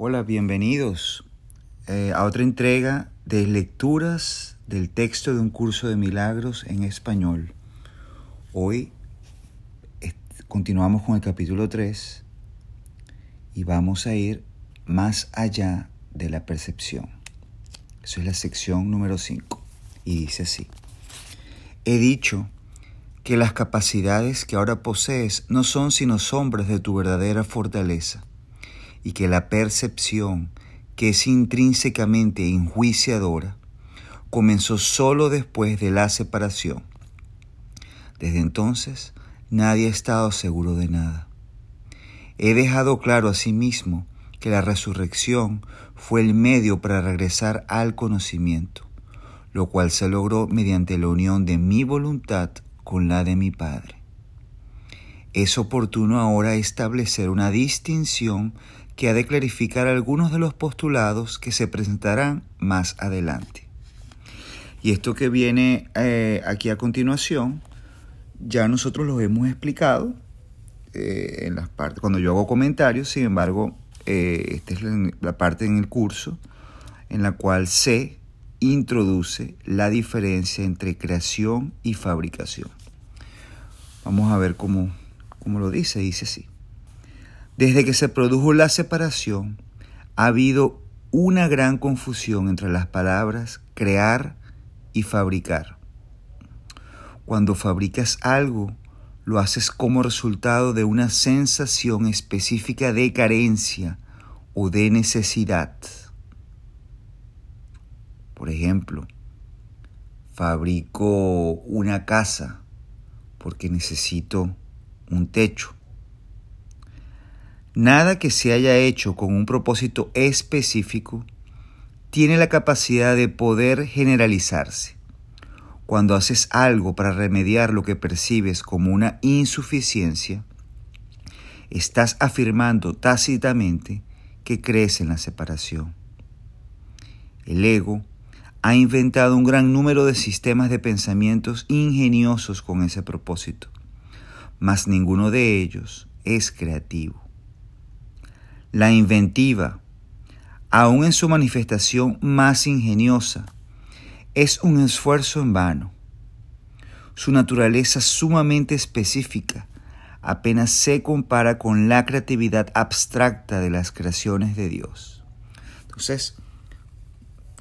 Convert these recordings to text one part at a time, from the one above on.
Hola, bienvenidos eh, a otra entrega de lecturas del texto de un curso de milagros en español. Hoy continuamos con el capítulo 3 y vamos a ir más allá de la percepción. Eso es la sección número 5 y dice así. He dicho que las capacidades que ahora posees no son sino sombras de tu verdadera fortaleza y que la percepción, que es intrínsecamente enjuiciadora, comenzó solo después de la separación. Desde entonces, nadie ha estado seguro de nada. He dejado claro a sí mismo que la resurrección fue el medio para regresar al conocimiento, lo cual se logró mediante la unión de mi voluntad con la de mi Padre. Es oportuno ahora establecer una distinción que ha de clarificar algunos de los postulados que se presentarán más adelante. Y esto que viene eh, aquí a continuación, ya nosotros lo hemos explicado eh, en las partes, cuando yo hago comentarios, sin embargo, eh, esta es la, la parte en el curso en la cual se introduce la diferencia entre creación y fabricación. Vamos a ver cómo, cómo lo dice, dice así. Desde que se produjo la separación, ha habido una gran confusión entre las palabras crear y fabricar. Cuando fabricas algo, lo haces como resultado de una sensación específica de carencia o de necesidad. Por ejemplo, fabrico una casa porque necesito un techo. Nada que se haya hecho con un propósito específico tiene la capacidad de poder generalizarse. Cuando haces algo para remediar lo que percibes como una insuficiencia, estás afirmando tácitamente que crees en la separación. El ego ha inventado un gran número de sistemas de pensamientos ingeniosos con ese propósito, mas ninguno de ellos es creativo. La inventiva, aun en su manifestación más ingeniosa, es un esfuerzo en vano. Su naturaleza sumamente específica apenas se compara con la creatividad abstracta de las creaciones de Dios. Entonces,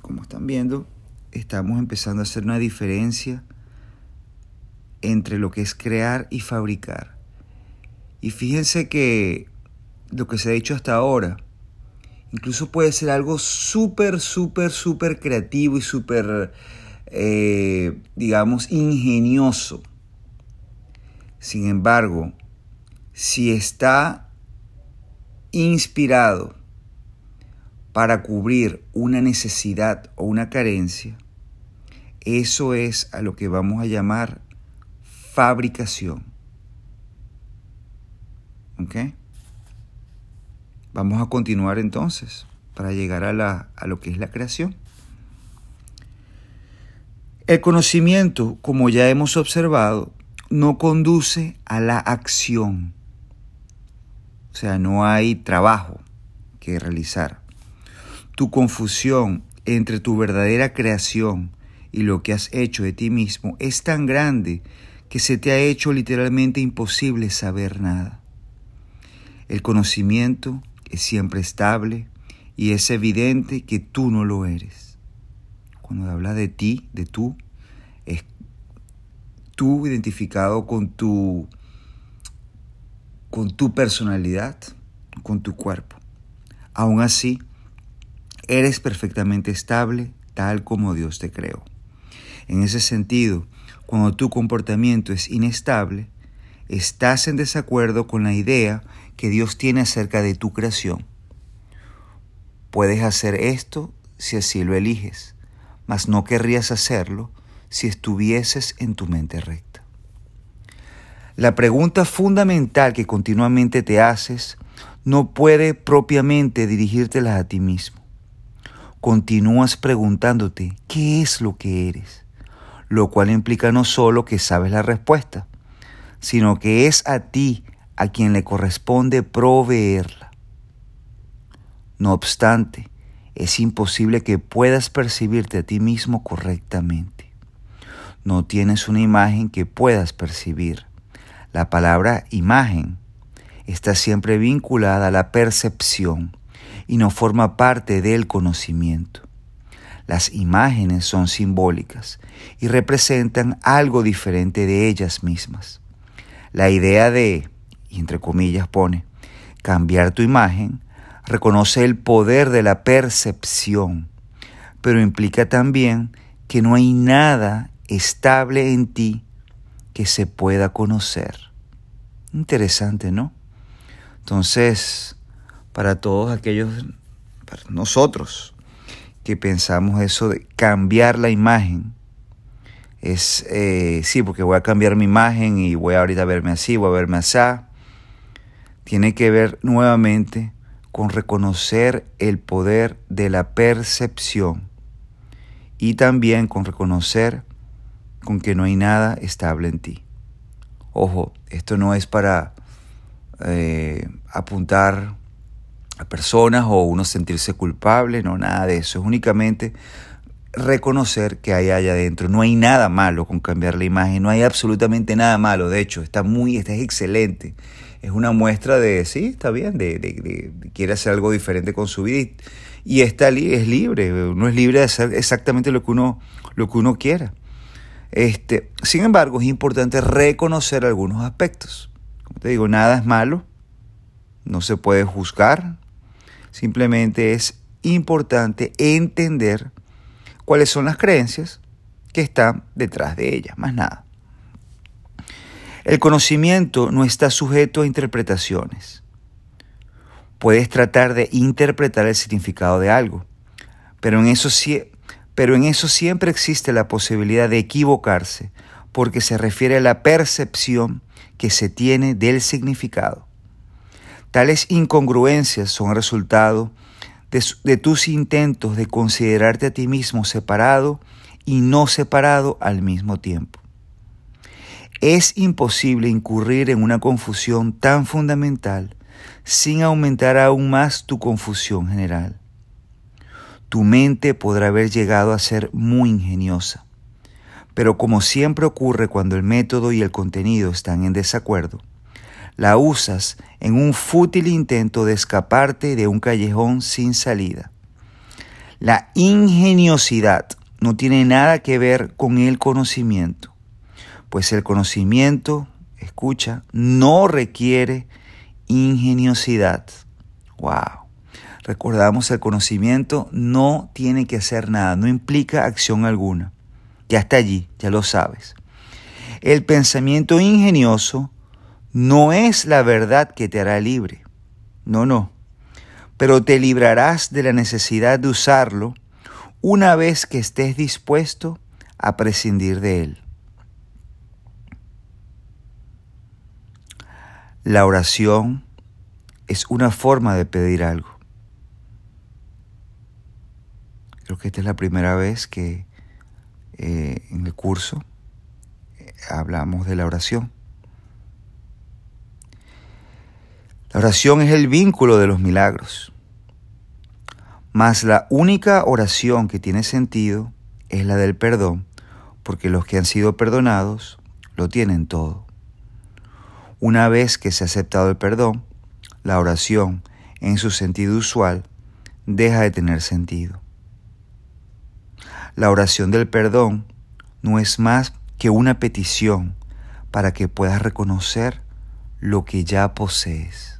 como están viendo, estamos empezando a hacer una diferencia entre lo que es crear y fabricar. Y fíjense que lo que se ha hecho hasta ahora. Incluso puede ser algo súper, súper, súper creativo y súper, eh, digamos, ingenioso. Sin embargo, si está inspirado para cubrir una necesidad o una carencia, eso es a lo que vamos a llamar fabricación. ¿Ok? Vamos a continuar entonces para llegar a, la, a lo que es la creación. El conocimiento, como ya hemos observado, no conduce a la acción. O sea, no hay trabajo que realizar. Tu confusión entre tu verdadera creación y lo que has hecho de ti mismo es tan grande que se te ha hecho literalmente imposible saber nada. El conocimiento es siempre estable y es evidente que tú no lo eres. Cuando habla de ti, de tú, es tú identificado con tu con tu personalidad, con tu cuerpo. Aún así, eres perfectamente estable tal como Dios te creó. En ese sentido, cuando tu comportamiento es inestable, estás en desacuerdo con la idea que Dios tiene acerca de tu creación. Puedes hacer esto si así lo eliges, mas no querrías hacerlo si estuvieses en tu mente recta. La pregunta fundamental que continuamente te haces no puede propiamente dirigírtela a ti mismo. Continúas preguntándote qué es lo que eres, lo cual implica no solo que sabes la respuesta, sino que es a ti a quien le corresponde proveerla. No obstante, es imposible que puedas percibirte a ti mismo correctamente. No tienes una imagen que puedas percibir. La palabra imagen está siempre vinculada a la percepción y no forma parte del conocimiento. Las imágenes son simbólicas y representan algo diferente de ellas mismas. La idea de, y entre comillas pone, cambiar tu imagen, reconoce el poder de la percepción, pero implica también que no hay nada estable en ti que se pueda conocer. Interesante, ¿no? Entonces, para todos aquellos, para nosotros, que pensamos eso de cambiar la imagen, es, eh, sí, porque voy a cambiar mi imagen y voy ahorita a verme así, voy a verme así, tiene que ver nuevamente con reconocer el poder de la percepción y también con reconocer con que no hay nada estable en ti. Ojo, esto no es para eh, apuntar a personas o uno sentirse culpable, no, nada de eso. Es únicamente reconocer que hay allá adentro. No hay nada malo con cambiar la imagen, no hay absolutamente nada malo. De hecho, está muy, está excelente. Es una muestra de, sí, está bien, de, quiere hacer algo diferente con su vida y, está es libre, uno es libre de hacer exactamente lo que uno, lo que uno quiera. Este, sin embargo, es importante reconocer algunos aspectos. Como te digo, nada es malo, no se puede juzgar, simplemente es importante entender cuáles son las creencias que están detrás de ellas, más nada. El conocimiento no está sujeto a interpretaciones. Puedes tratar de interpretar el significado de algo, pero en eso, pero en eso siempre existe la posibilidad de equivocarse porque se refiere a la percepción que se tiene del significado. Tales incongruencias son resultado de, tus intentos de considerarte a ti mismo separado y no separado al mismo tiempo. Es imposible incurrir en una confusión tan fundamental sin aumentar aún más tu confusión general. Tu mente podrá haber llegado a ser muy ingeniosa, pero como siempre ocurre cuando el método y el contenido están en desacuerdo, la usas en un fútil intento de escaparte de un callejón sin salida. La ingeniosidad no tiene nada que ver con el conocimiento, pues el conocimiento, escucha, no requiere ingeniosidad. Wow. Recordamos, el conocimiento no tiene que hacer nada, no implica acción alguna. Ya está allí, ya lo sabes. El pensamiento ingenioso no es la verdad que te hará libre. No, no. Pero te librarás de la necesidad de usarlo una vez que estés dispuesto a prescindir de él. La oración es una forma de pedir algo. Creo que esta es la primera vez que eh, en el curso eh, hablamos de la oración. La oración es el vínculo de los milagros. Mas la única oración que tiene sentido es la del perdón, porque los que han sido perdonados lo tienen todo. Una vez que se ha aceptado el perdón, la oración, en su sentido usual, deja de tener sentido. La oración del perdón no es más que una petición para que puedas reconocer lo que ya posees.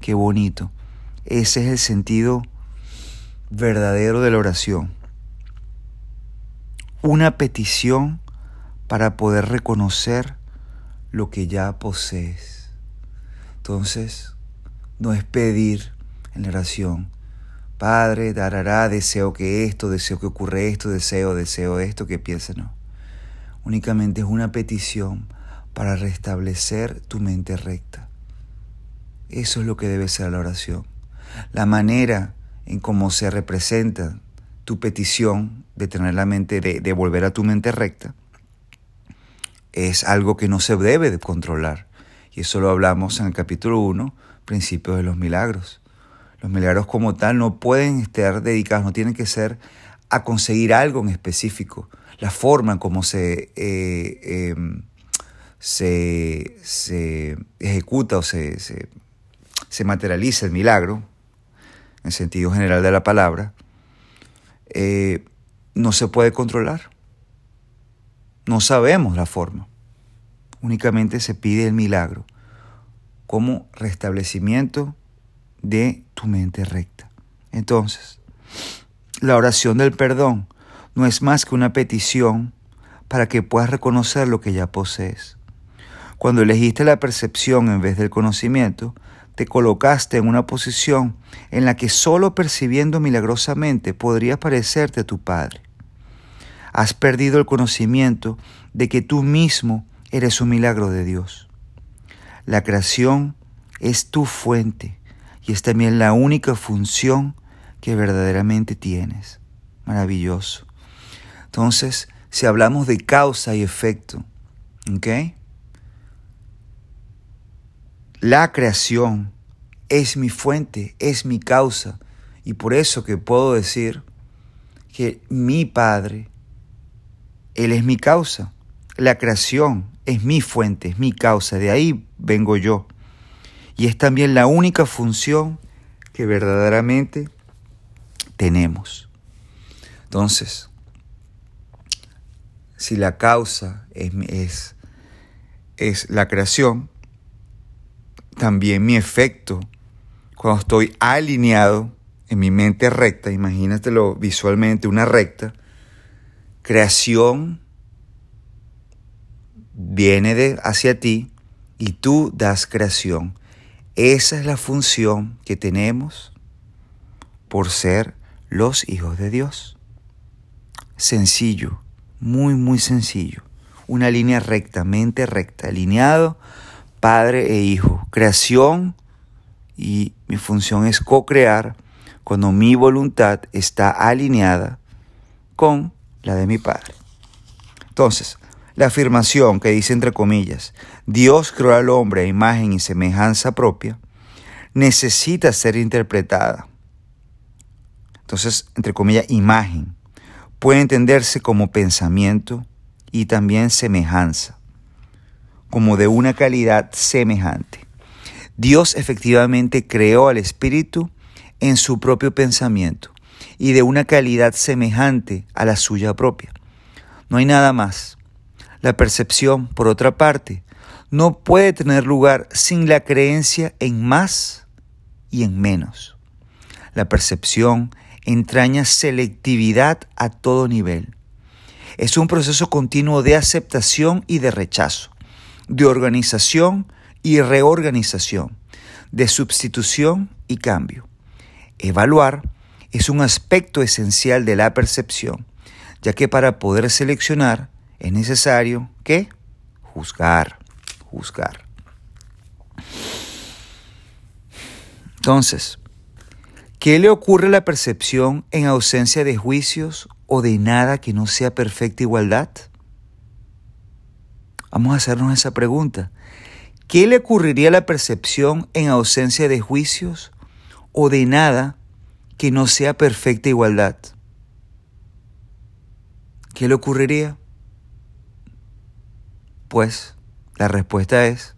Qué bonito. Ese es el sentido verdadero de la oración. Una petición para poder reconocer lo que ya posees. Entonces, no es pedir en la oración, Padre, darará, deseo que esto, deseo que ocurra esto, deseo, deseo esto, que piense, no. Únicamente es una petición para restablecer tu mente recta. Eso es lo que debe ser la oración. La manera en cómo se representa tu petición de tener la mente, de, volver a tu mente recta, es algo que no se debe de controlar. Y eso lo hablamos en el capítulo 1, principios de los milagros. Los milagros como tal no pueden estar dedicados, no tienen que ser a conseguir algo en específico. La forma en cómo se, eh, em, se, ejecuta o se, se, materializa el milagro, en sentido general de la palabra, eh, no se puede controlar. No sabemos la forma. Únicamente se pide el milagro como restablecimiento de tu mente recta. Entonces, la oración del perdón no es más que una petición para que puedas reconocer lo que ya posees. Cuando elegiste la percepción en vez del conocimiento, te colocaste en una posición en la que solo percibiendo milagrosamente podrías parecerte a tu Padre. Has perdido el conocimiento de que tú mismo eres un milagro de Dios. La creación es tu fuente y es también la única función que verdaderamente tienes. Maravilloso. Entonces, si hablamos de causa y efecto, ¿ok? La creación es mi fuente, es mi causa. Y por eso que puedo decir que mi Padre, Él es mi causa. La creación es mi fuente, es mi causa. De ahí vengo yo. Y es también la única función que verdaderamente tenemos. Entonces, si la causa es, es, la creación, también mi efecto, cuando estoy alineado en mi mente recta, imagínatelo visualmente, una recta, creación viene de hacia ti y tú das creación. Esa es la función que tenemos por ser los hijos de Dios. Sencillo, muy, muy sencillo. Una línea rectamente recta, alineado, Padre e Hijo. Creación y mi función es co-crear cuando mi voluntad está alineada con la de mi Padre. Entonces, la afirmación que dice entre comillas, Dios creó al hombre a imagen y semejanza propia, necesita ser interpretada entonces, entre comillas, imagen, puede entenderse como pensamiento y también semejanza, como de una calidad semejante. Dios efectivamente creó al espíritu en su propio pensamiento y de una calidad semejante a la suya propia. No hay nada más. La percepción, por otra parte, no puede tener lugar sin la creencia en más y en menos. La percepción entraña selectividad a todo nivel. Es un proceso continuo de aceptación y de rechazo, de organización y reorganización, de sustitución y cambio. Evaluar es un aspecto esencial de la percepción, ya que para poder seleccionar es necesario que juzgar, juzgar. Entonces, ¿Qué le ocurre a la percepción en ausencia de juicios o de nada que no sea perfecta igualdad? Vamos a hacernos esa pregunta. ¿Qué le ocurriría a la percepción en ausencia de juicios o de nada que no sea perfecta igualdad? ¿Qué le ocurriría? Pues la respuesta es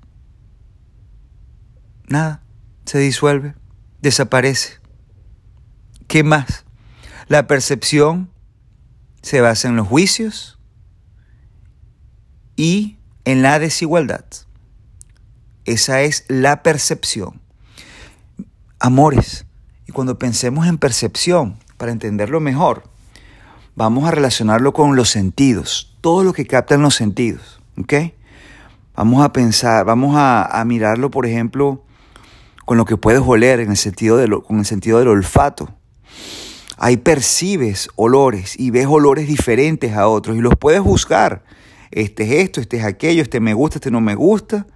nada, se disuelve, desaparece. ¿Qué más? La percepción se basa en los juicios y en la desigualdad. Esa es la percepción. Amores, y cuando pensemos en percepción, para entenderlo mejor, vamos a relacionarlo con los sentidos, todo lo que captan los sentidos. Vamos a pensar, vamos a, mirarlo, por ejemplo, con lo que puedes oler en el sentido de con el sentido del olfato. Ahí percibes olores y ves olores diferentes a otros y los puedes buscar. Este es esto, este es aquello, este me gusta, este no me gusta.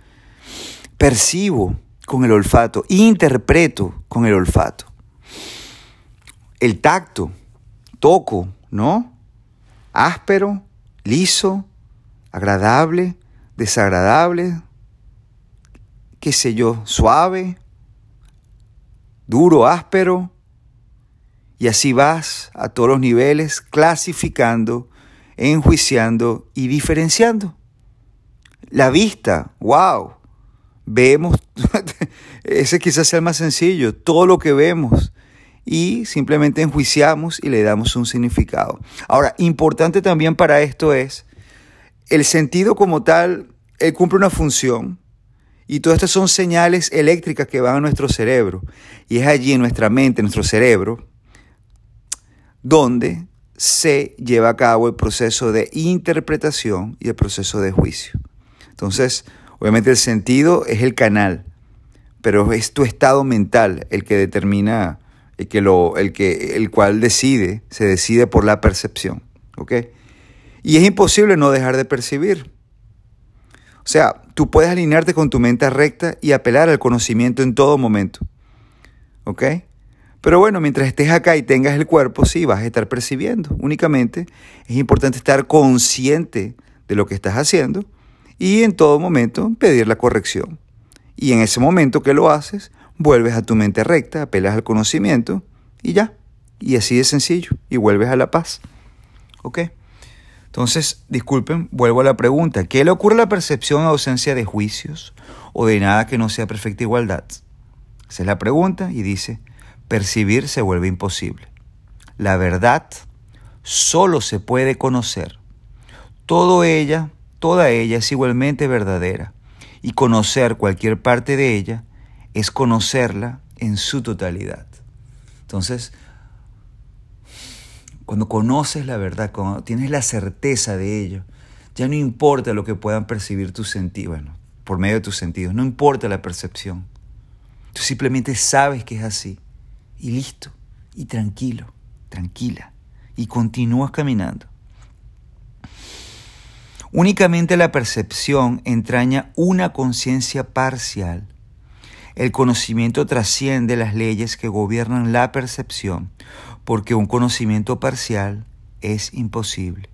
Percibo con el olfato, interpreto con el olfato. El tacto, toco, ¿no? Áspero, liso, agradable, desagradable, qué sé yo, suave, duro, áspero, y así vas a todos los niveles clasificando, enjuiciando y diferenciando. La vista, wow, vemos, ese quizás sea el más sencillo, todo lo que vemos y simplemente enjuiciamos y le damos un significado. Ahora, importante también para esto es, el sentido como tal, él cumple una función y todas estas son señales eléctricas que van a nuestro cerebro y es allí en nuestra mente, en nuestro cerebro, donde se lleva a cabo el proceso de interpretación y el proceso de juicio. Entonces, obviamente el sentido es el canal, pero es tu estado mental el que determina el que lo, el que, el cual decide, se decide por la percepción. ¿Ok? Y es imposible no dejar de percibir. O sea, tú puedes alinearte con tu mente recta y apelar al conocimiento en todo momento. ¿Ok? Pero bueno, mientras estés acá y tengas el cuerpo, sí, vas a estar percibiendo. Únicamente es importante estar consciente de lo que estás haciendo y en todo momento pedir la corrección. Y en ese momento que lo haces, vuelves a tu mente recta, apelas al conocimiento y ya. Y así de sencillo. Y vuelves a la paz. ¿Ok? Entonces, disculpen, vuelvo a la pregunta. ¿Qué le ocurre a la percepción en ausencia de juicios o de nada que no sea perfecta igualdad? Esa es la pregunta y dice, percibir se vuelve imposible. La verdad solo se puede conocer. Todo ella, toda ella es igualmente verdadera y conocer cualquier parte de ella es conocerla en su totalidad. Entonces, cuando conoces la verdad, cuando tienes la certeza de ello, ya no importa lo que puedan percibir tus sentidos, bueno, por medio de tus sentidos, no importa la percepción. Tú simplemente sabes que es así y listo, y tranquilo, tranquila, y continúas caminando. Únicamente la percepción entraña una conciencia parcial el conocimiento trasciende las leyes que gobiernan la percepción, porque un conocimiento parcial es imposible.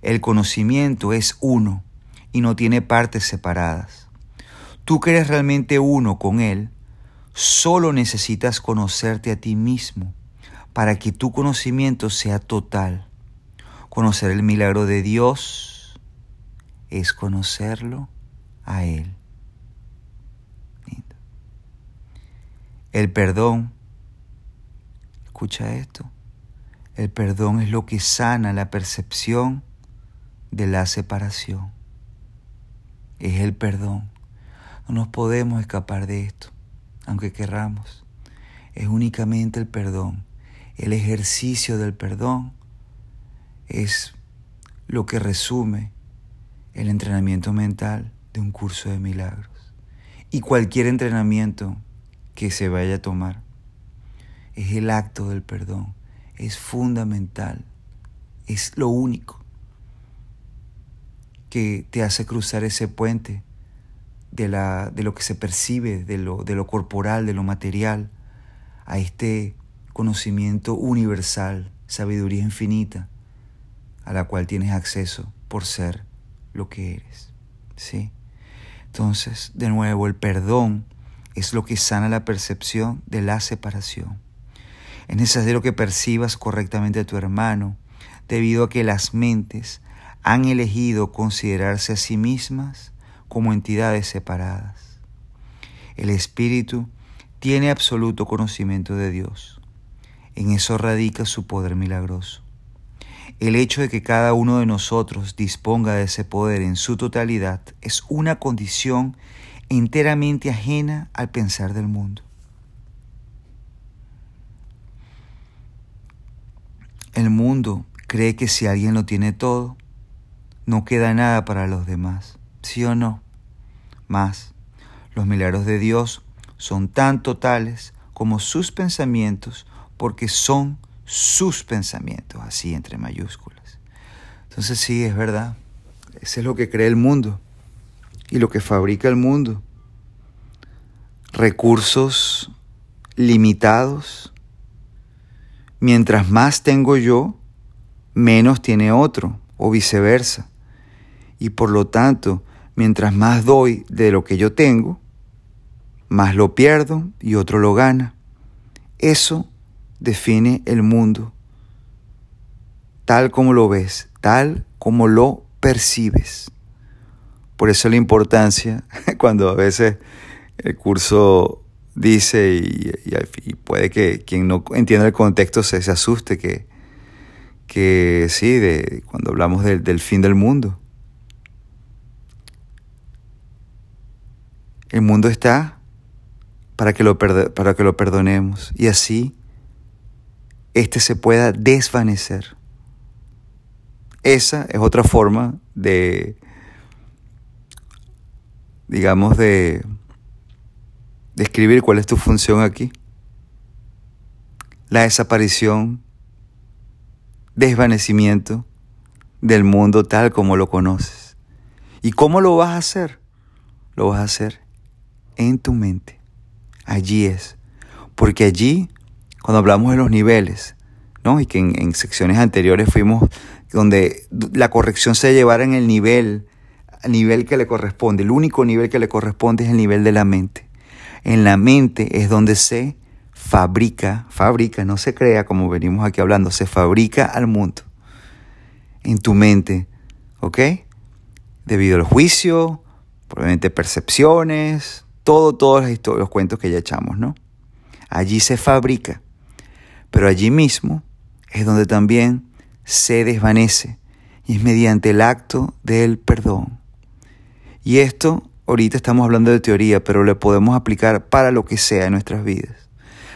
El conocimiento es uno y no tiene partes separadas. Tú que eres realmente uno con Él, solo necesitas conocerte a ti mismo para que tu conocimiento sea total. Conocer el milagro de Dios es conocerlo a Él. El perdón, escucha esto, el perdón es lo que sana la percepción de la separación. Es el perdón. No nos podemos escapar de esto, aunque querramos. Es únicamente el perdón. El ejercicio del perdón es lo que resume el entrenamiento mental de un curso de milagros. Y cualquier entrenamiento que se vaya a tomar. Es el acto del perdón. Es fundamental. Es lo único que te hace cruzar ese puente de, la, de lo que se percibe, de lo, de lo corporal, de lo material, a este conocimiento universal, sabiduría infinita, a la cual tienes acceso por ser lo que eres. ¿Sí? Entonces, de nuevo, el perdón es lo que sana la percepción de la separación. Es necesario que percibas correctamente a tu hermano, debido a que las mentes han elegido considerarse a sí mismas como entidades separadas. El espíritu tiene absoluto conocimiento de Dios. En eso radica su poder milagroso. El hecho de que cada uno de nosotros disponga de ese poder en su totalidad es una condición enteramente ajena al pensar del mundo. El mundo cree que si alguien lo tiene todo, no queda nada para los demás, ¿sí o no? Más, los milagros de Dios son tan totales como sus pensamientos, porque son sus pensamientos, así entre mayúsculas. Entonces sí, es verdad, eso es lo que cree el mundo y lo que fabrica el mundo. Recursos limitados. Mientras más tengo yo, menos tiene otro, o viceversa. Y por lo tanto, mientras más doy de lo que yo tengo, más lo pierdo y otro lo gana. Eso define el mundo tal como lo ves, tal como lo percibes. Por eso la importancia, cuando a veces el curso dice, y, puede que quien no entienda el contexto se, asuste, que, que sí, de, cuando hablamos del fin del mundo. El mundo está para que, lo para que lo perdonemos y así éste se pueda desvanecer. Esa es otra forma de, digamos, de describir cuál es tu función aquí. La desaparición, desvanecimiento del mundo tal como lo conoces. ¿Y cómo lo vas a hacer? Lo vas a hacer en tu mente. Allí es. Porque allí, cuando hablamos de los niveles, ¿no? y que en, secciones anteriores fuimos donde la corrección se llevara en el nivel, el nivel que le corresponde. El único nivel que le corresponde es el nivel de la mente. En la mente es donde se fabrica, fabrica, no se crea como venimos aquí hablando, se fabrica al mundo. En tu mente, ¿ok? Debido al juicio, probablemente percepciones, todo, todos los, cuentos que ya echamos, ¿no? Allí se fabrica. Pero allí mismo es donde también se desvanece y es mediante el acto del perdón. Y esto, ahorita estamos hablando de teoría, pero le podemos aplicar para lo que sea en nuestras vidas.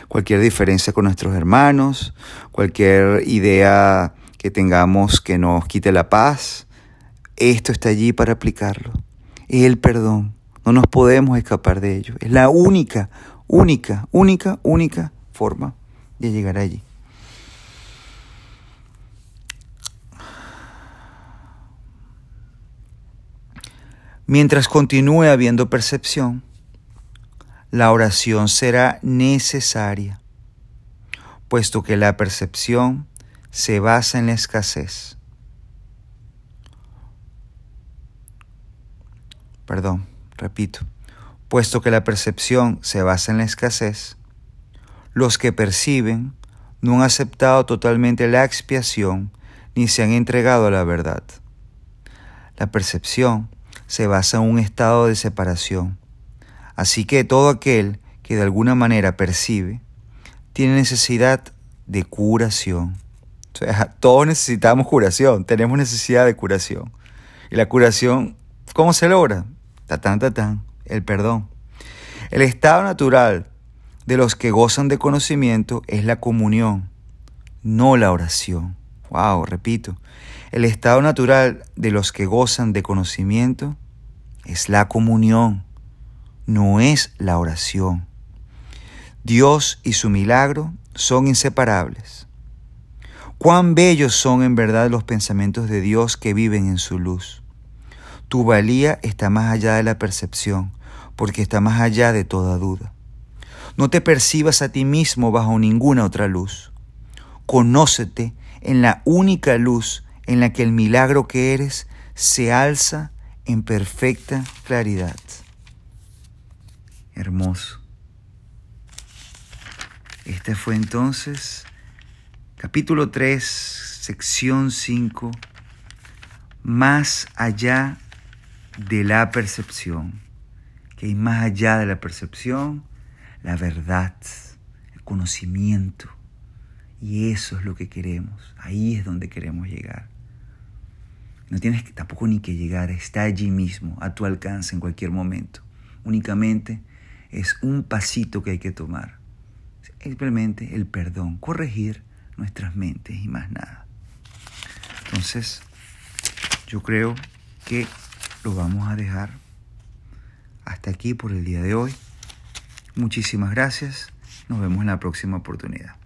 Cualquier diferencia con nuestros hermanos, cualquier idea que tengamos que nos quite la paz, esto está allí para aplicarlo. El perdón. No nos podemos escapar de ello. Es la única, única, única, única forma de llegar allí. Mientras continúe habiendo percepción, la oración será necesaria, puesto que la percepción se basa en la escasez. Perdón, repito, puesto que la percepción se basa en la escasez, los que perciben no han aceptado totalmente la expiación ni se han entregado a la verdad. La percepción se basa en un estado de separación. Así que todo aquel que de alguna manera percibe tiene necesidad de curación. todos necesitamos curación, tenemos necesidad de curación. Y la curación, ¿cómo se logra? El perdón. El estado natural de los que gozan de conocimiento es la comunión, no la oración. Wow, repito. El estado natural de los que gozan de conocimiento es la comunión, no es la oración. Dios y su milagro son inseparables. Cuán bellos son en verdad los pensamientos de Dios que viven en su luz. Tu valía está más allá de la percepción, porque está más allá de toda duda. No te percibas a ti mismo bajo ninguna otra luz. Conócete en la única luz en la que el milagro que eres se alza en perfecta claridad. Hermoso. Este fue entonces capítulo 3, sección 5, más allá de la percepción. Que hay más allá de la percepción, la verdad, el conocimiento. Y eso es lo que queremos. Ahí es donde queremos llegar. No tienes tampoco ni que llegar, está allí mismo, a tu alcance en cualquier momento. Únicamente es un pasito que hay que tomar. Simplemente el perdón, corregir nuestras mentes y más nada. Entonces, yo creo que lo vamos a dejar hasta aquí por el día de hoy. Muchísimas gracias. Nos vemos en la próxima oportunidad.